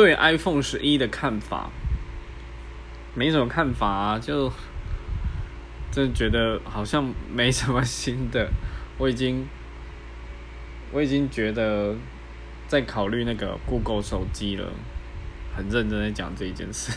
对 iPhone 十一的看法，没什么看法啊，就真觉得好像没什么新的。我已经我已经觉得在考虑那个 Google 手机了，很认真的讲这一件事。